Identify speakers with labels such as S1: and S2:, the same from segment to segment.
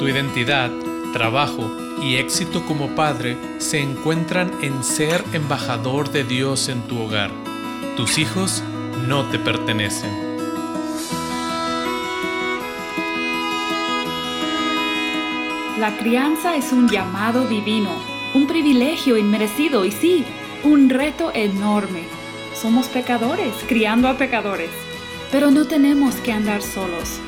S1: Tu identidad, trabajo y éxito como padre se encuentran en ser embajador de Dios en tu hogar. Tus hijos no te pertenecen.
S2: La crianza es un llamado divino, un privilegio inmerecido y sí, un reto enorme. Somos pecadores, criando a pecadores, pero no tenemos que andar solos.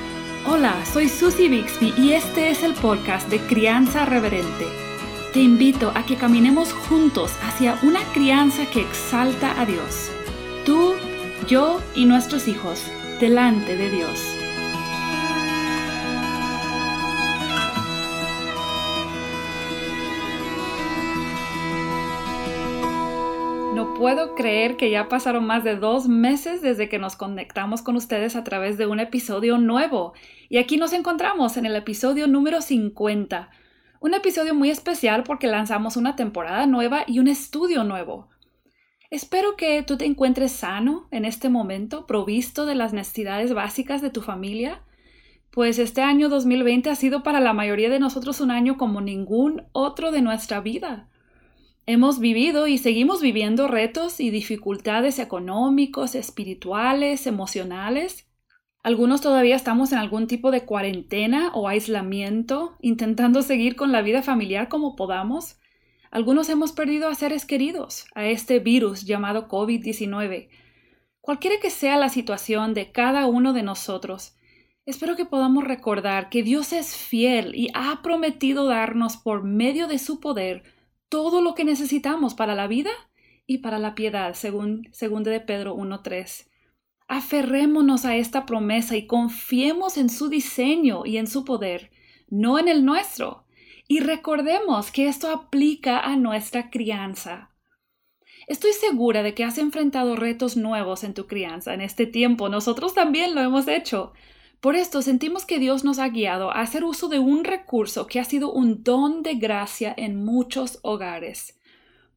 S2: Hola, soy Susie Bixby y este es el podcast de Crianza Reverente. Te invito a que caminemos juntos hacia una crianza que exalta a Dios. Tú, yo y nuestros hijos, delante de Dios. Puedo creer que ya pasaron más de dos meses desde que nos conectamos con ustedes a través de un episodio nuevo. Y aquí nos encontramos en el episodio número 50. Un episodio muy especial porque lanzamos una temporada nueva y un estudio nuevo. Espero que tú te encuentres sano en este momento, provisto de las necesidades básicas de tu familia, pues este año 2020 ha sido para la mayoría de nosotros un año como ningún otro de nuestra vida. Hemos vivido y seguimos viviendo retos y dificultades económicos, espirituales, emocionales. Algunos todavía estamos en algún tipo de cuarentena o aislamiento, intentando seguir con la vida familiar como podamos. Algunos hemos perdido a seres queridos a este virus llamado COVID-19. Cualquiera que sea la situación de cada uno de nosotros, espero que podamos recordar que Dios es fiel y ha prometido darnos por medio de su poder todo lo que necesitamos para la vida y para la piedad, según, de Pedro 1.3. Aferrémonos a esta promesa y confiemos en su diseño y en su poder, no en el nuestro. Y recordemos que esto aplica a nuestra crianza. Estoy segura de que has enfrentado retos nuevos en tu crianza en este tiempo. Nosotros también lo hemos hecho. Por esto sentimos que Dios nos ha guiado a hacer uso de un recurso que ha sido un don de gracia en muchos hogares.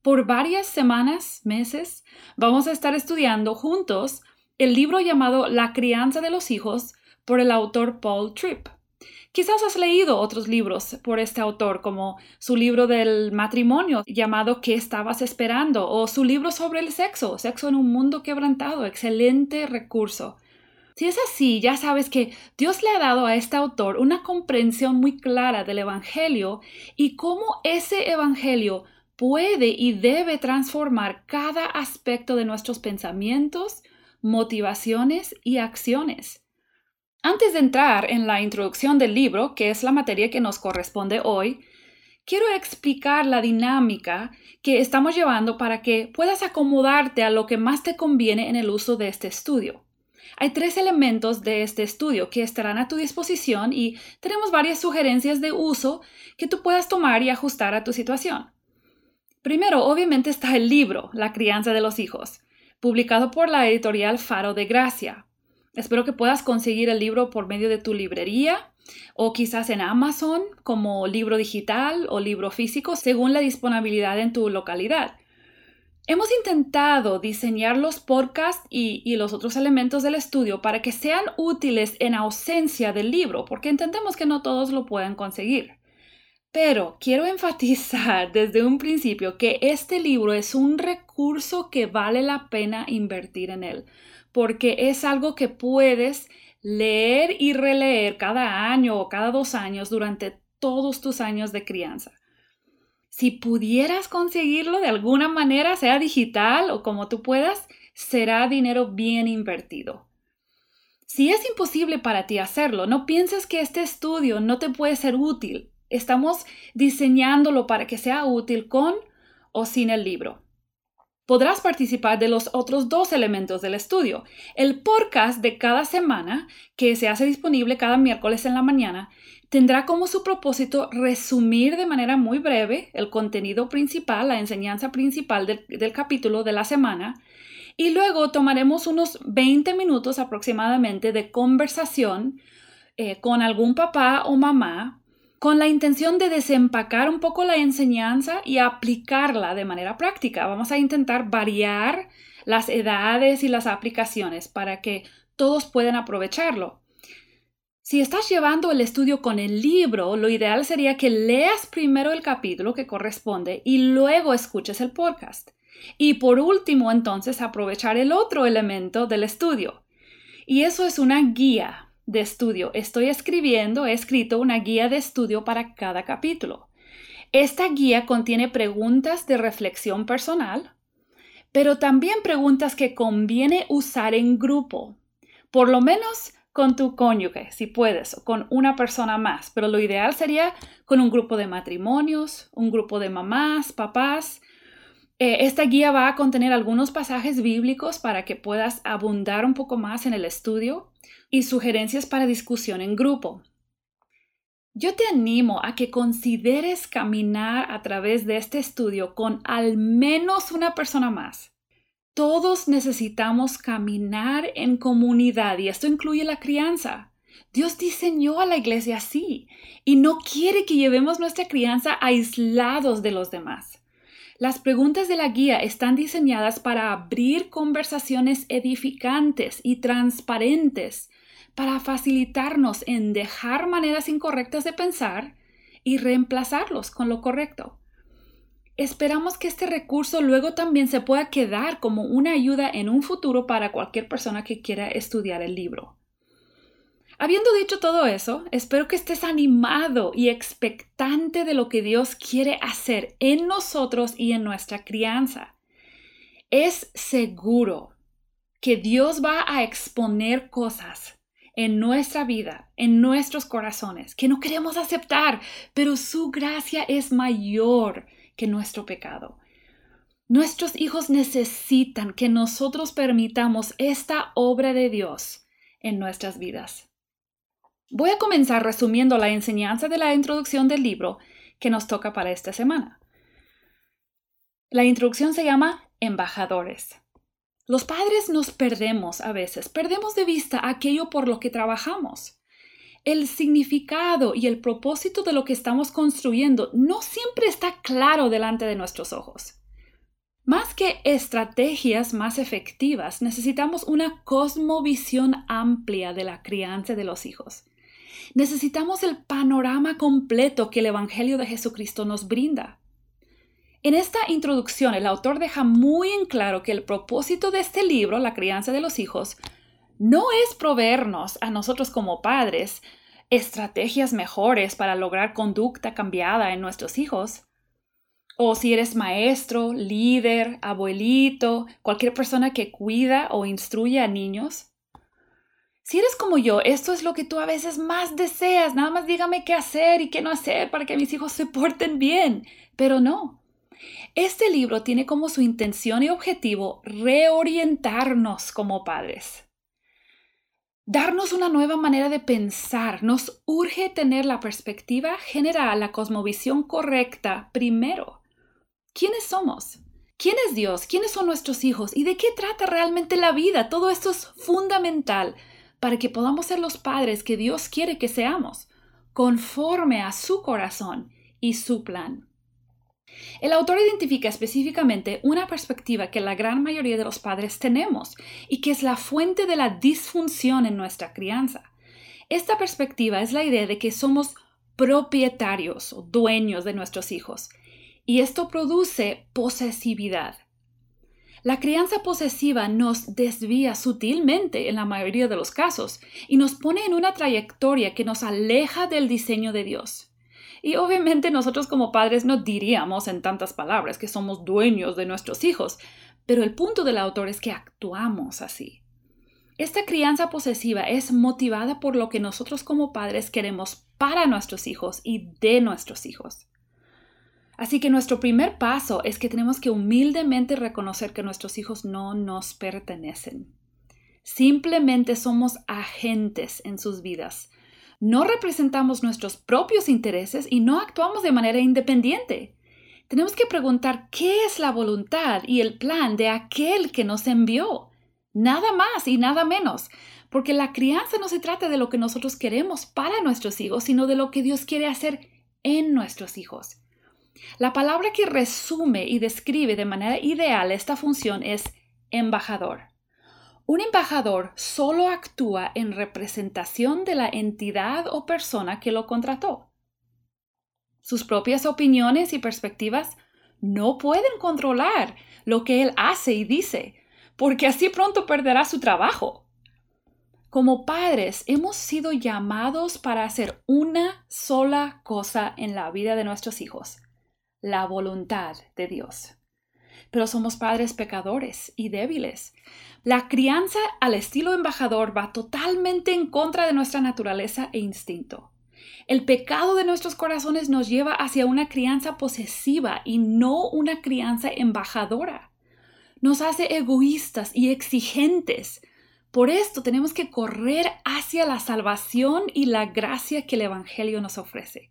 S2: Por varias semanas, meses, vamos a estar estudiando juntos el libro llamado La crianza de los hijos por el autor Paul Tripp. Quizás has leído otros libros por este autor, como su libro del matrimonio llamado ¿Qué estabas esperando? o su libro sobre el sexo, Sexo en un mundo quebrantado, excelente recurso. Si es así, ya sabes que Dios le ha dado a este autor una comprensión muy clara del Evangelio y cómo ese Evangelio puede y debe transformar cada aspecto de nuestros pensamientos, motivaciones y acciones. Antes de entrar en la introducción del libro, que es la materia que nos corresponde hoy, quiero explicar la dinámica que estamos llevando para que puedas acomodarte a lo que más te conviene en el uso de este estudio. Hay tres elementos de este estudio que estarán a tu disposición y tenemos varias sugerencias de uso que tú puedas tomar y ajustar a tu situación. Primero, obviamente está el libro, La crianza de los hijos, publicado por la editorial Faro de Gracia. Espero que puedas conseguir el libro por medio de tu librería o quizás en Amazon como libro digital o libro físico según la disponibilidad en tu localidad. Hemos intentado diseñar los podcasts y, los otros elementos del estudio para que sean útiles en ausencia del libro, porque entendemos que no todos lo pueden conseguir. Pero quiero enfatizar desde un principio que este libro es un recurso que vale la pena invertir en él, porque es algo que puedes leer y releer cada año o cada dos años durante todos tus años de crianza. Si pudieras conseguirlo de alguna manera, sea digital o como tú puedas, será dinero bien invertido. Si es imposible para ti hacerlo, no pienses que este estudio no te puede ser útil. Estamos diseñándolo para que sea útil con o sin el libro. Podrás participar de los otros dos elementos del estudio. El podcast de cada semana, que se hace disponible cada miércoles en la mañana, tendrá como su propósito resumir de manera muy breve el contenido principal, la enseñanza principal del, capítulo de la semana, y luego tomaremos unos 20 minutos aproximadamente de conversación eh, con algún papá o mamá con la intención de desempacar un poco la enseñanza y aplicarla de manera práctica. Vamos a intentar variar las edades y las aplicaciones para que todos puedan aprovecharlo. Si estás llevando el estudio con el libro, lo ideal sería que leas primero el capítulo que corresponde y luego escuches el podcast. Y por último, entonces, aprovechar el otro elemento del estudio. Y eso es una guía de estudio. Estoy escribiendo, he escrito una guía de estudio para cada capítulo. Esta guía contiene preguntas de reflexión personal, pero también preguntas que conviene usar en grupo. Por lo menos con tu cónyuge, si puedes, o con una persona más, pero lo ideal sería con un grupo de matrimonios, un grupo de mamás, papás. Eh, esta guía va a contener algunos pasajes bíblicos para que puedas abundar un poco más en el estudio y sugerencias para discusión en grupo. Yo te animo a que consideres caminar a través de este estudio con al menos una persona más. Todos necesitamos caminar en comunidad y esto incluye la crianza. Dios diseñó a la iglesia así y no quiere que llevemos nuestra crianza aislados de los demás. Las preguntas de la guía están diseñadas para abrir conversaciones edificantes y transparentes, para facilitarnos en dejar maneras incorrectas de pensar y reemplazarlos con lo correcto. Esperamos que este recurso luego también se pueda quedar como una ayuda en un futuro para cualquier persona que quiera estudiar el libro. Habiendo dicho todo eso, espero que estés animado y expectante de lo que Dios quiere hacer en nosotros y en nuestra crianza. Es seguro que Dios va a exponer cosas en nuestra vida, en nuestros corazones, que no queremos aceptar, pero su gracia es mayor que nuestro pecado. Nuestros hijos necesitan que nosotros permitamos esta obra de Dios en nuestras vidas. Voy a comenzar resumiendo la enseñanza de la introducción del libro que nos toca para esta semana. La introducción se llama Embajadores. Los padres nos perdemos a veces, perdemos de vista aquello por lo que trabajamos el significado y el propósito de lo que estamos construyendo no siempre está claro delante de nuestros ojos. Más que estrategias más efectivas, necesitamos una cosmovisión amplia de la crianza de los hijos. Necesitamos el panorama completo que el Evangelio de Jesucristo nos brinda. En esta introducción, el autor deja muy en claro que el propósito de este libro, La crianza de los hijos, no es proveernos a nosotros como padres estrategias mejores para lograr conducta cambiada en nuestros hijos. O si eres maestro, líder, abuelito, cualquier persona que cuida o instruye a niños. Si eres como yo, esto es lo que tú a veces más deseas, nada más dígame qué hacer y qué no hacer para que mis hijos se porten bien. Pero no. Este libro tiene como su intención y objetivo reorientarnos como padres darnos una nueva manera de pensar. Nos urge tener la perspectiva general, la cosmovisión correcta primero. ¿Quiénes somos? ¿Quién es Dios? ¿Quiénes son nuestros hijos? ¿Y de qué trata realmente la vida? Todo esto es fundamental para que podamos ser los padres que Dios quiere que seamos, conforme a su corazón y su plan. El autor identifica específicamente una perspectiva que la gran mayoría de los padres tenemos y que es la fuente de la disfunción en nuestra crianza. Esta perspectiva es la idea de que somos propietarios o dueños de nuestros hijos y esto produce posesividad. La crianza posesiva nos desvía sutilmente en la mayoría de los casos y nos pone en una trayectoria que nos aleja del diseño de Dios. Y obviamente nosotros como padres no diríamos en tantas palabras que somos dueños de nuestros hijos, pero el punto del autor es que actuamos así. Esta crianza posesiva es motivada por lo que nosotros como padres queremos para nuestros hijos y de nuestros hijos. Así que nuestro primer paso es que tenemos que humildemente reconocer que nuestros hijos no nos pertenecen. Simplemente somos agentes en sus vidas, no representamos nuestros propios intereses y no actuamos de manera independiente. Tenemos que preguntar qué es la voluntad y el plan de aquel que nos envió. Nada más y nada menos, porque la crianza no se trata de lo que nosotros queremos para nuestros hijos, sino de lo que Dios quiere hacer en nuestros hijos. La palabra que resume y describe de manera ideal esta función es embajador. Un embajador solo actúa en representación de la entidad o persona que lo contrató. Sus propias opiniones y perspectivas no pueden controlar lo que él hace y dice, porque así pronto perderá su trabajo. Como padres hemos sido llamados para hacer una sola cosa en la vida de nuestros hijos, la voluntad de Dios. Pero somos padres pecadores y débiles. La crianza al estilo embajador va totalmente en contra de nuestra naturaleza e instinto. El pecado de nuestros corazones nos lleva hacia una crianza posesiva y no una crianza embajadora. Nos hace egoístas y exigentes. Por esto tenemos que correr hacia la salvación y la gracia que el Evangelio nos ofrece.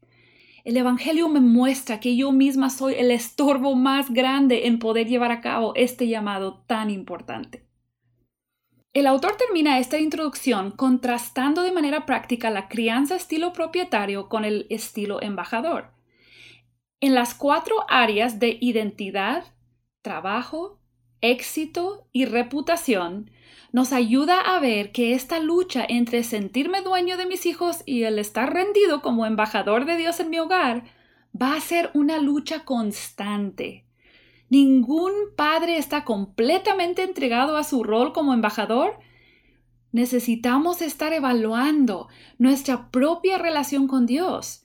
S2: El Evangelio me muestra que yo misma soy el estorbo más grande en poder llevar a cabo este llamado tan importante. El autor termina esta introducción contrastando de manera práctica la crianza estilo propietario con el estilo embajador. En las cuatro áreas de identidad, trabajo, éxito y reputación, nos ayuda a ver que esta lucha entre sentirme dueño de mis hijos y el estar rendido como embajador de Dios en mi hogar va a ser una lucha constante. Ningún padre está completamente entregado a su rol como embajador. Necesitamos estar evaluando nuestra propia relación con Dios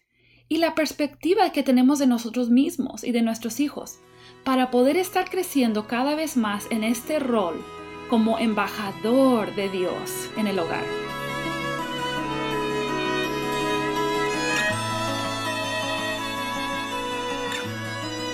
S2: y la perspectiva que tenemos de nosotros mismos y de nuestros hijos para poder estar creciendo cada vez más en este rol como embajador de Dios en el hogar.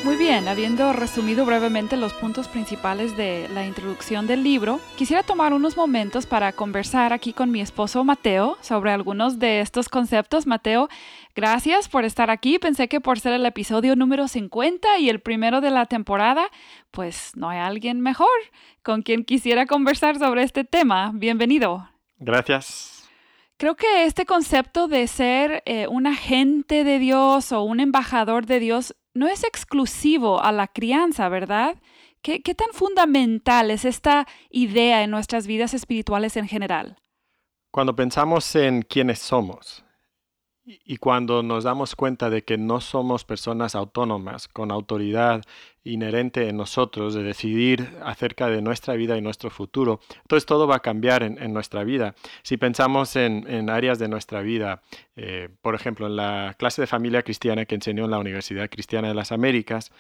S2: Muy bien, habiendo resumido brevemente los puntos principales de la introducción del libro, quisiera tomar unos momentos para conversar aquí con mi esposo Mateo sobre algunos de estos conceptos. Mateo, gracias por estar aquí. Pensé que por ser el episodio número 50 y el primero de la temporada, pues no hay alguien mejor con quien quisiera conversar sobre este tema. Bienvenido.
S3: Gracias.
S2: Creo que este concepto de ser eh, un agente de Dios o un embajador de Dios no es exclusivo a la crianza, ¿verdad? ¿Qué, tan fundamental es esta idea en nuestras vidas espirituales en general?
S3: Cuando pensamos en quiénes somos y cuando nos damos cuenta de que no somos personas autónomas con autoridad inherente en nosotros de decidir acerca de nuestra vida y nuestro futuro, entonces todo va a cambiar en, nuestra vida. Si pensamos en, áreas de nuestra vida, eh, por ejemplo, en la clase de familia cristiana que enseñó en la Universidad Cristiana de las Américas,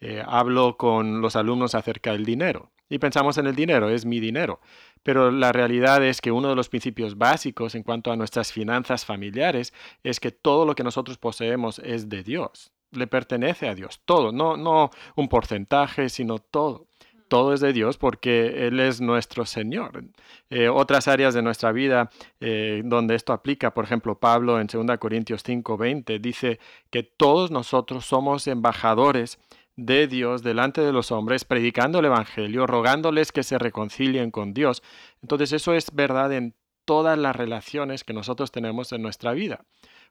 S3: eh, hablo con los alumnos acerca del dinero. Y pensamos en el dinero, es mi dinero. Pero la realidad es que uno de los principios básicos en cuanto a nuestras finanzas familiares es que todo lo que nosotros poseemos es de Dios, le pertenece a Dios, todo, no, no un porcentaje, sino todo. Todo es de Dios porque Él es nuestro Señor. Eh, otras áreas de nuestra vida eh, donde esto aplica, por ejemplo, Pablo en 2 Corintios 5, 20 dice que todos nosotros somos embajadores de Dios delante de los hombres, predicando el Evangelio, rogándoles que se reconcilien con Dios. Entonces eso es verdad en todas las relaciones que nosotros tenemos en nuestra vida.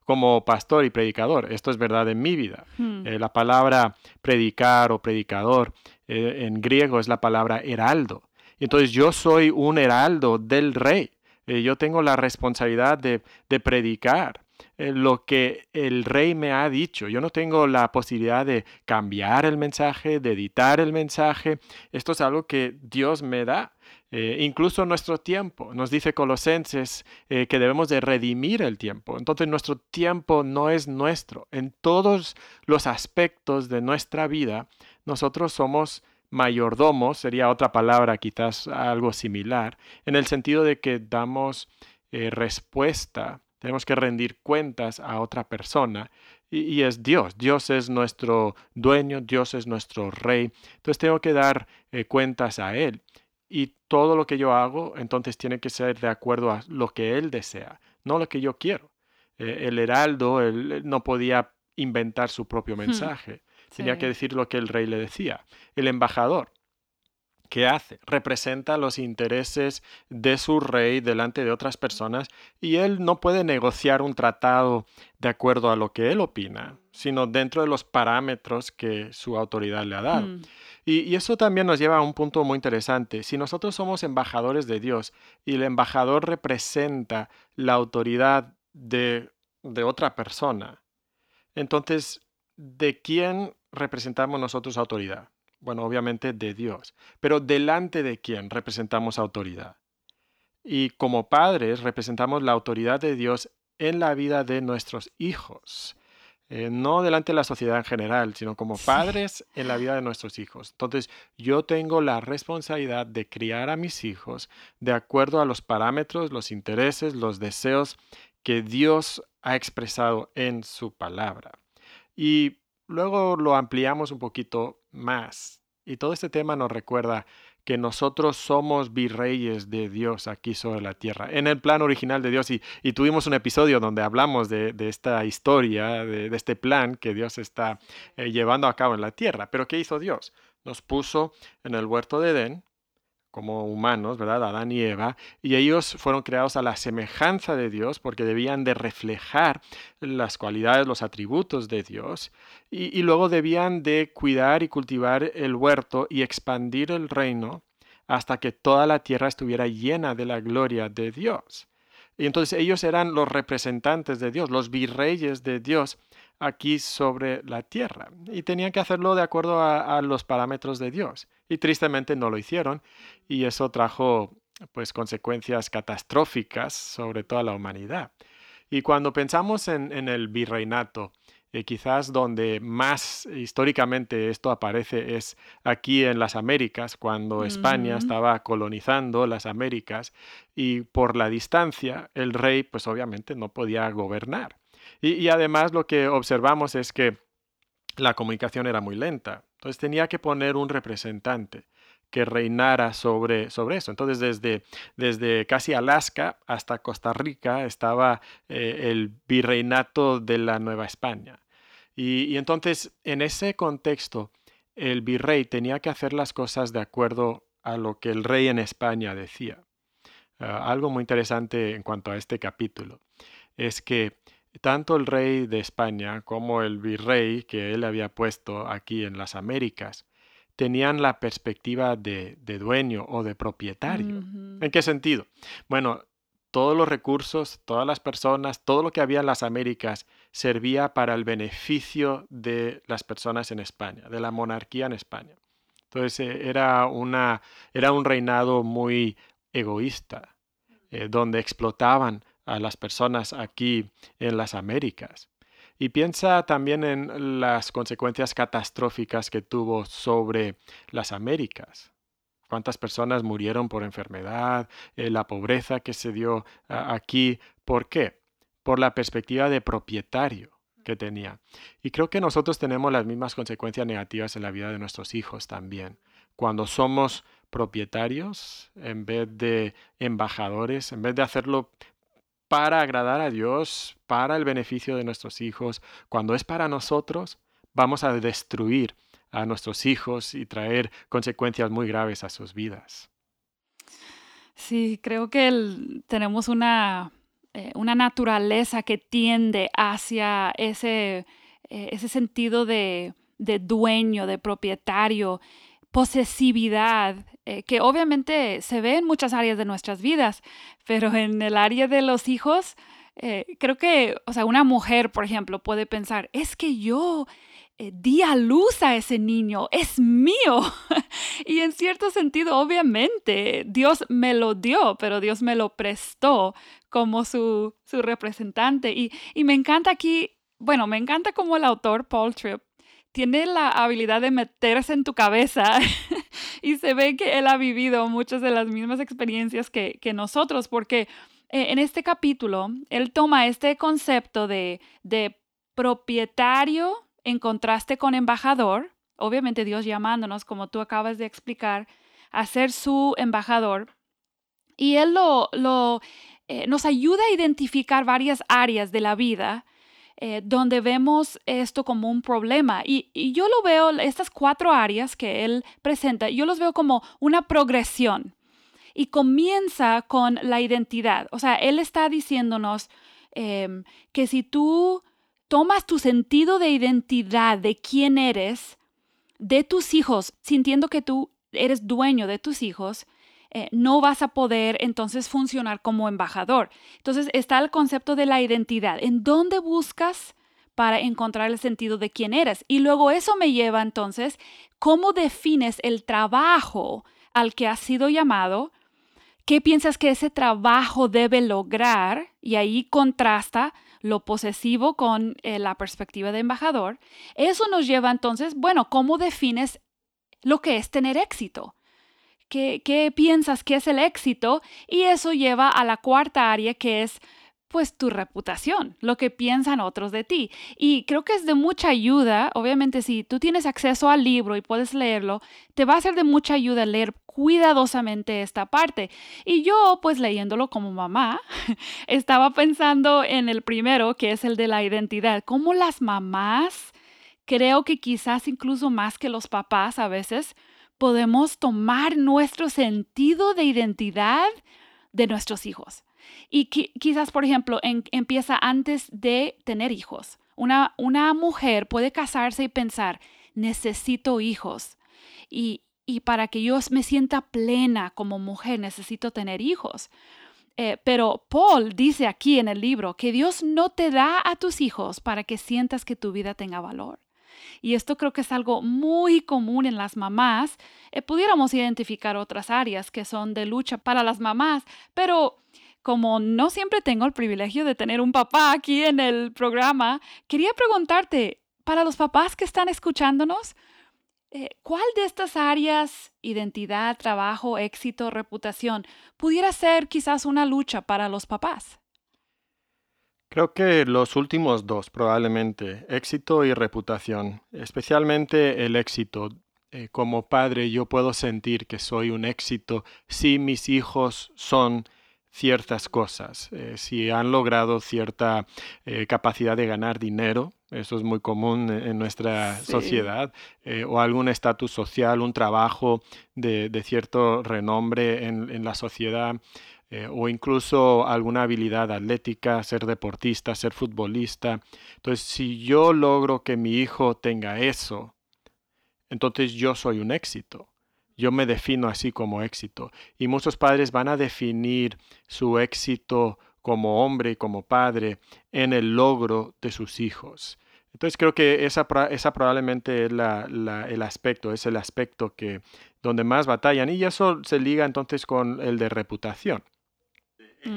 S3: Como pastor y predicador, esto es verdad en mi vida. Hmm. Eh, la palabra predicar o predicador eh, en griego es la palabra heraldo. Entonces yo soy un heraldo del rey. Eh, yo tengo la responsabilidad de, de predicar, lo que el rey me ha dicho. Yo no tengo la posibilidad de cambiar el mensaje, de editar el mensaje. Esto es algo que Dios me da. Eh, incluso nuestro tiempo. Nos dice Colosenses eh, que debemos de redimir el tiempo. Entonces nuestro tiempo no es nuestro. En todos los aspectos de nuestra vida, nosotros somos mayordomos, sería otra palabra quizás algo similar, en el sentido de que damos respuesta tenemos que rendir cuentas a otra persona y, es Dios. Dios es nuestro dueño, Dios es nuestro rey. Entonces tengo que dar eh, cuentas a Él. Y todo lo que yo hago, entonces tiene que ser de acuerdo a lo que Él desea, no lo que yo quiero. Eh, el heraldo él, no podía inventar su propio hmm. mensaje. Tenía que decir lo que el rey le decía. El embajador ¿Qué hace? Representa los intereses de su rey delante de otras personas y él no puede negociar un tratado de acuerdo a lo que él opina, sino dentro de los parámetros que su autoridad le ha dado. Mm. Y, eso también nos lleva a un punto muy interesante. Si nosotros somos embajadores de Dios y el embajador representa la autoridad de, de otra persona, entonces, ¿de quién representamos nosotros autoridad? Bueno, obviamente de Dios, pero delante de quién representamos autoridad. Y como padres representamos la autoridad de Dios en la vida de nuestros hijos. Eh, no delante de la sociedad en general, sino como padres en la vida de nuestros hijos. Entonces, yo tengo la responsabilidad de criar a mis hijos de acuerdo a los parámetros, los intereses, los deseos que Dios ha expresado en su palabra. Y luego lo ampliamos un poquito más. Y todo este tema nos recuerda que nosotros somos virreyes de Dios aquí sobre la tierra, en el plan original de Dios. Y, tuvimos un episodio donde hablamos de, esta historia, de, este plan que Dios está eh, llevando a cabo en la tierra. Pero ¿qué hizo Dios? Nos puso en el huerto de Edén como humanos, ¿verdad? Adán y Eva, y ellos fueron creados a la semejanza de Dios porque debían de reflejar las cualidades, los atributos de Dios, y, luego debían de cuidar y cultivar el huerto y expandir el reino hasta que toda la tierra estuviera llena de la gloria de Dios. Y entonces ellos eran los representantes de Dios, los virreyes de Dios aquí sobre la tierra. Y tenían que hacerlo de acuerdo a los parámetros de Dios y tristemente no lo hicieron y eso trajo pues consecuencias catastróficas sobre toda la humanidad. Y cuando pensamos en, el virreinato, eh, quizás donde más históricamente esto aparece es aquí en las Américas, cuando España estaba colonizando las Américas y por la distancia el rey pues obviamente no podía gobernar. Y además lo que observamos es que la comunicación era muy lenta. Entonces tenía que poner un representante que reinara sobre, sobre eso. Entonces desde, desde casi Alaska hasta Costa Rica estaba eh, el virreinato de la Nueva España. Y, entonces en ese contexto el virrey tenía que hacer las cosas de acuerdo a lo que el rey en España decía. Ah, algo muy interesante en cuanto a este capítulo es que tanto el rey de España como el virrey que él había puesto aquí en las Américas tenían la perspectiva de, dueño o de propietario. ¿En qué sentido? Bueno, todos los recursos, todas las personas, todo lo que había en las Américas servía para el beneficio de las personas en España, de la monarquía en España. Entonces eh, era, una, era un reinado muy egoísta, eh, donde explotaban a las personas aquí en las Américas. Y piensa también en las consecuencias catastróficas que tuvo sobre las Américas. Cuántas personas murieron por enfermedad, eh, la pobreza que se dio aquí. ¿Por qué? Por la perspectiva de propietario que tenía. Y creo que nosotros tenemos las mismas consecuencias negativas en la vida de nuestros hijos también. Cuando somos propietarios en vez de embajadores, en vez de hacerlo para agradar a Dios, para el beneficio de nuestros hijos. Cuando es para nosotros, vamos a destruir a nuestros hijos y traer consecuencias muy graves a sus vidas.
S2: Sí, creo que tenemos una, eh, una, naturaleza que tiende hacia ese, eh, ese sentido de, de dueño, de propietario, posesividad, eh, que obviamente se ve en muchas áreas de nuestras vidas, pero en el área de los hijos, eh, creo que, o sea, una mujer, por ejemplo, puede pensar, es que yo eh, di a luz a ese niño, es mío. y en cierto sentido, obviamente, Dios me lo dio, pero Dios me lo prestó como su, su representante. Y, y me encanta aquí, bueno, me encanta como el autor Paul Tripp tiene la habilidad de meterse en tu cabeza y se ve que él ha vivido muchas de las mismas experiencias que, nosotros, porque eh, en este capítulo él toma este concepto de, de propietario en contraste con embajador, obviamente Dios llamándonos, como tú acabas de explicar, a ser su embajador. Y él lo, lo eh, nos ayuda a identificar varias áreas de la vida eh, donde vemos esto como un problema. Y, yo lo veo, estas cuatro áreas que él presenta, yo los veo como una progresión. Y comienza con la identidad. O sea, él está diciéndonos em, que si tú tomas tu sentido de identidad, de quién eres, de tus hijos, sintiendo que tú eres dueño de tus hijos, eh, no vas a poder entonces funcionar como embajador. Entonces está el concepto de la identidad. ¿En dónde buscas para encontrar el sentido de quién eres? Y luego eso me lleva entonces, ¿cómo defines el trabajo al que has sido llamado? ¿Qué piensas que ese trabajo debe lograr? Y ahí contrasta lo posesivo con eh, la perspectiva de embajador. Eso nos lleva entonces, bueno, ¿cómo defines lo que es tener éxito? ¿Qué, piensas que es el éxito? Y eso lleva a la cuarta área que es pues tu reputación, lo que piensan otros de ti. Y creo que es de mucha ayuda, obviamente si tú tienes acceso al libro y puedes leerlo, te va a ser de mucha ayuda leer cuidadosamente esta parte. Y yo, pues leyéndolo como mamá, estaba pensando en el primero, que es el de la identidad, cómo las mamás, creo que quizás incluso más que los papás a veces, podemos tomar nuestro sentido de identidad de nuestros hijos. Y quizás, por ejemplo, empieza antes de tener hijos. Una, una mujer puede casarse y pensar, necesito hijos. Y, y para que yo me sienta plena como mujer, necesito tener hijos. Eh, pero Paul dice aquí en el libro que Dios no te da a tus hijos para que sientas que tu vida tenga valor. Y esto creo que es algo muy común en las mamás. Eh, pudiéramos identificar otras áreas que son de lucha para las mamás, pero como no siempre tengo el privilegio de tener un papá aquí en el programa, quería preguntarte, para los papás que están escuchándonos, eh, ¿cuál de estas áreas, identidad, trabajo, éxito, reputación, pudiera ser quizás una lucha para los papás?
S3: Creo que los últimos dos, probablemente, éxito y reputación, especialmente el éxito. Eh, como padre yo puedo sentir que soy un éxito si mis hijos son ciertas cosas, eh, si han logrado cierta eh, capacidad de ganar dinero, eso es muy común en nuestra sociedad, o algún estatus social, un trabajo de, cierto renombre en la sociedad. Eh, o incluso alguna habilidad atlética, ser deportista, ser futbolista. Entonces, si yo logro que mi hijo tenga eso, entonces yo soy un éxito. Yo me defino así como éxito. Y muchos padres van a definir su éxito como hombre y como padre en el logro de sus hijos. Entonces creo que esa, esa probablemente es el aspecto, es el aspecto que donde más batallan y eso se liga entonces con el de reputación.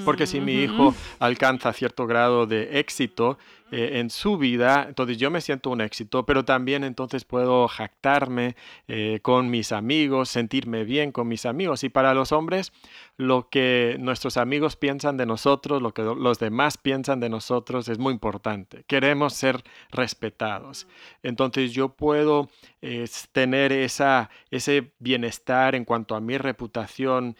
S3: Porque si mi hijo alcanza cierto grado de éxito eh, en su vida, entonces yo me siento un éxito, pero también entonces puedo jactarme eh, con mis amigos, sentirme bien con mis amigos. Y para los hombres, lo que nuestros amigos piensan de nosotros, lo que los demás piensan de nosotros es muy importante. Queremos ser respetados. Entonces yo puedo eh, tener esa, ese bienestar en cuanto a mi reputación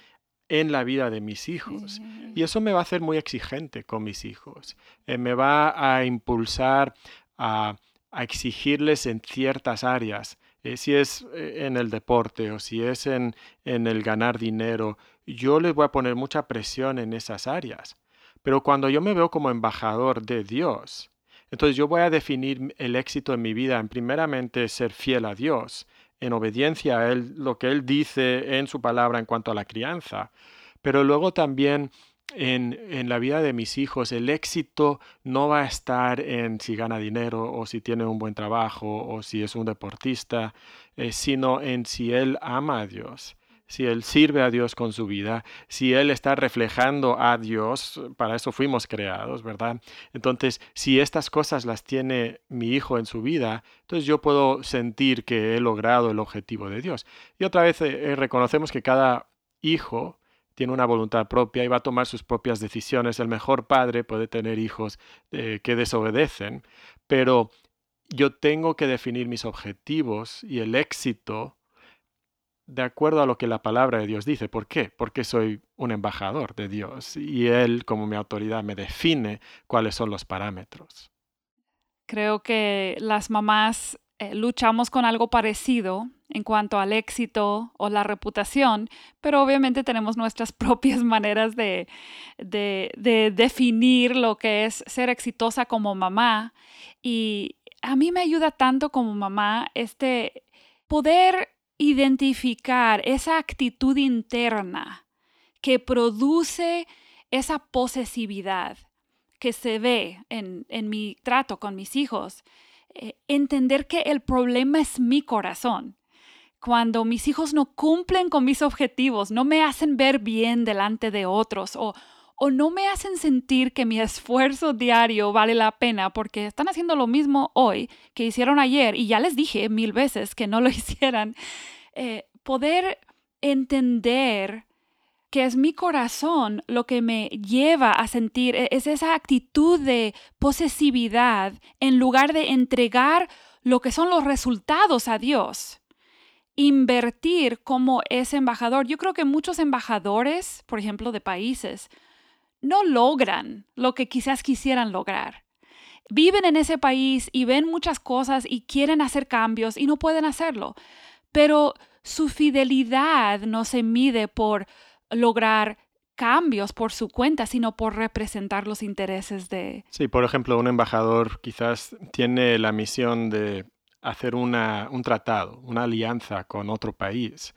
S3: en la vida de mis hijos. Y eso me va a hacer muy exigente con mis hijos. Eh, me va a impulsar a, exigirles en ciertas áreas. Eh, si es eh, en el deporte o si es en, en el ganar dinero, yo les voy a poner mucha presión en esas áreas. Pero cuando yo me veo como embajador de Dios, entonces yo voy a definir el éxito en mi vida en primeramente ser fiel a Dios en obediencia a él, lo que él dice en su palabra en cuanto a la crianza. Pero luego también en, en, la vida de mis hijos, el éxito no va a estar en si gana dinero o si tiene un buen trabajo o si es un deportista, eh, sino en si él ama a Dios si él sirve a Dios con su vida, si él está reflejando a Dios, para eso fuimos creados, ¿verdad? Entonces, si estas cosas las tiene mi hijo en su vida, entonces yo puedo sentir que he logrado el objetivo de Dios. Y otra vez eh, eh, reconocemos que cada hijo tiene una voluntad propia y va a tomar sus propias decisiones. El mejor padre puede tener hijos eh, que desobedecen, pero yo tengo que definir mis objetivos y el éxito de acuerdo a lo que la palabra de Dios dice. ¿Por qué? Porque soy un embajador de Dios y Él como mi autoridad me define cuáles son los parámetros.
S2: Creo que las mamás eh, luchamos con algo parecido en cuanto al éxito o la reputación, pero obviamente tenemos nuestras propias maneras de, de, definir lo que es ser exitosa como mamá. Y a mí me ayuda tanto como mamá este poder identificar esa actitud interna que produce esa posesividad que se ve en, en mi trato con mis hijos eh, entender que el problema es mi corazón. Cuando mis hijos no cumplen con mis objetivos, no me hacen ver bien delante de otros o, o no me hacen sentir que mi esfuerzo diario vale la pena porque están haciendo lo mismo hoy que hicieron ayer y ya les dije mil veces que no lo hicieran, eh, poder entender que es mi corazón lo que me lleva a sentir, e-, es esa actitud de posesividad en lugar de entregar lo que son los resultados a Dios. Invertir como ese embajador. Yo creo que muchos embajadores, por ejemplo, de países, no logran lo que quizás quisieran lograr. Viven en ese país y ven muchas cosas y quieren hacer cambios y no pueden hacerlo. Pero su fidelidad no se mide por lograr cambios por su cuenta, sino por representar los intereses de...
S3: Sí, por ejemplo, un embajador quizás tiene la misión de hacer una, un tratado, una alianza con otro país,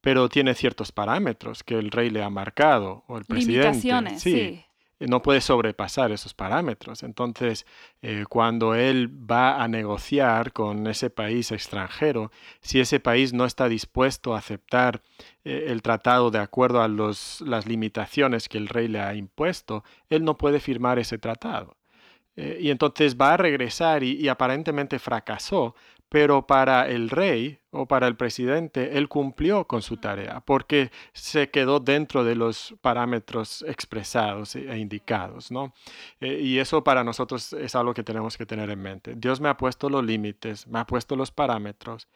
S3: pero tiene ciertos parámetros que el rey le ha marcado o el presidente.
S2: Limitaciones, sí.
S3: Eh, no puede sobrepasar esos parámetros. Entonces, eh, cuando él va a negociar con ese país extranjero, si ese país no está dispuesto a aceptar eh, el tratado de acuerdo a los, las limitaciones que el rey le ha impuesto, él no puede firmar ese tratado. y entonces va a regresar y aparentemente fracasó pero para el rey o para el presidente, él cumplió con su tarea porque se quedó dentro de los parámetros expresados e indicados, ¿no? Eh, y eso para nosotros es algo que tenemos que tener en mente. Dios me ha puesto los límites, me ha puesto los parámetros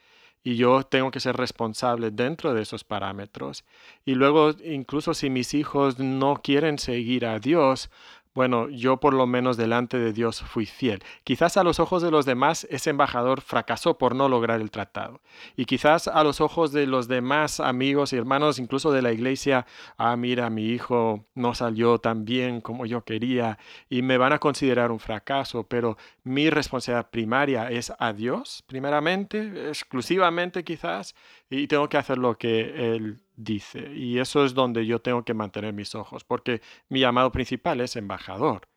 S3: y yo tengo que ser responsable dentro de esos parámetros. Y luego, incluso si mis hijos no quieren seguir a Dios, bueno, yo por lo menos delante de Dios fui fiel. Quizás a los ojos de los demás ese embajador fracasó por no lograr el tratado. Y quizás a los ojos de los demás amigos y hermanos, incluso de la iglesia, ah, mira, mi hijo no salió tan bien como yo quería y me van a considerar un fracaso, pero mi responsabilidad primaria es a Dios, primeramente, exclusivamente quizás, y tengo que hacer lo que Él dice. Y eso es donde yo tengo que mantener mis ojos, porque mi llamado principal es embajador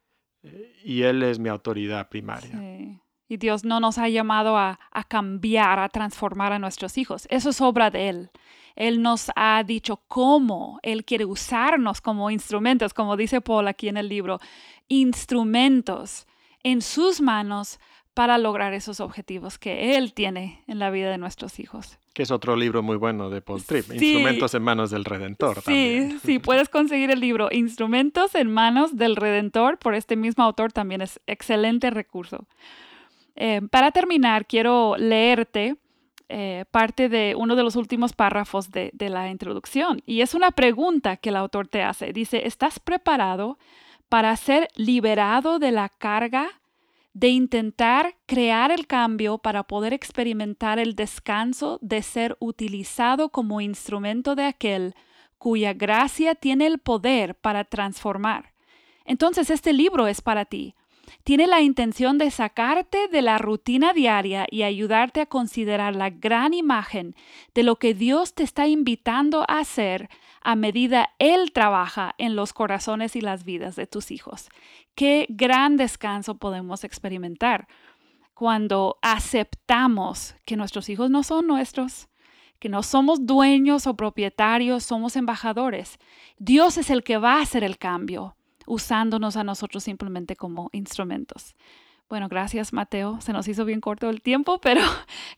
S3: eh, y Él es mi autoridad primaria.
S2: Y Dios no nos ha llamado a, a, cambiar, a transformar a nuestros hijos. Eso es obra de Él. Él nos ha dicho cómo Él quiere usarnos como instrumentos, como dice Paul aquí en el libro, instrumentos en sus manos para lograr esos objetivos que Él tiene en la vida de nuestros hijos
S3: que es otro libro muy bueno de Paul Tripp, Instrumentos en manos del Redentor.
S2: Sí, sí, puedes conseguir el libro Instrumentos en manos del Redentor por este mismo autor, también es excelente recurso. Eh, para terminar, quiero leerte eh, parte de uno de los últimos párrafos de, de la introducción y es una pregunta que el autor te hace. Dice, ¿estás preparado para ser liberado de la carga de intentar crear el cambio para poder experimentar el descanso de ser utilizado como instrumento de aquel cuya gracia tiene el poder para transformar. Entonces este libro es para ti. Tiene la intención de sacarte de la rutina diaria y ayudarte a considerar la gran imagen de lo que Dios te está invitando a hacer a medida Él trabaja en los corazones y las vidas de tus hijos. Qué gran descanso podemos experimentar cuando aceptamos que nuestros hijos no son nuestros, que no somos dueños o propietarios, somos embajadores. Dios es el que va a hacer el cambio, usándonos a nosotros simplemente como instrumentos. Bueno, gracias Mateo. Se nos hizo bien corto el tiempo, pero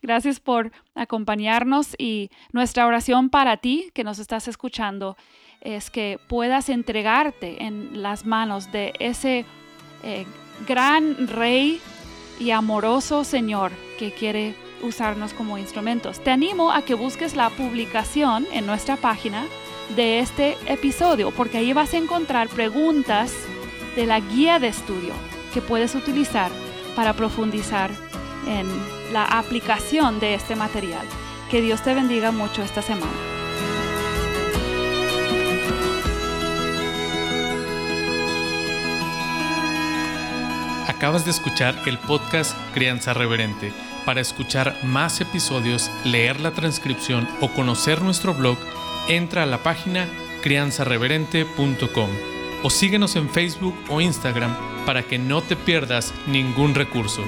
S2: gracias por acompañarnos y nuestra oración para ti que nos estás escuchando es que puedas entregarte en las manos de ese eh, gran rey y amoroso Señor que quiere usarnos como instrumentos. Te animo a que busques la publicación en nuestra página de este episodio, porque ahí vas a encontrar preguntas de la guía de estudio que puedes utilizar para profundizar en la aplicación de este material. Que Dios te bendiga mucho esta semana.
S1: Acabas de escuchar el podcast Crianza Reverente. Para escuchar más episodios, leer la transcripción o conocer nuestro blog, entra a la página crianzareverente.com o síguenos en Facebook o Instagram para que no te pierdas ningún recurso.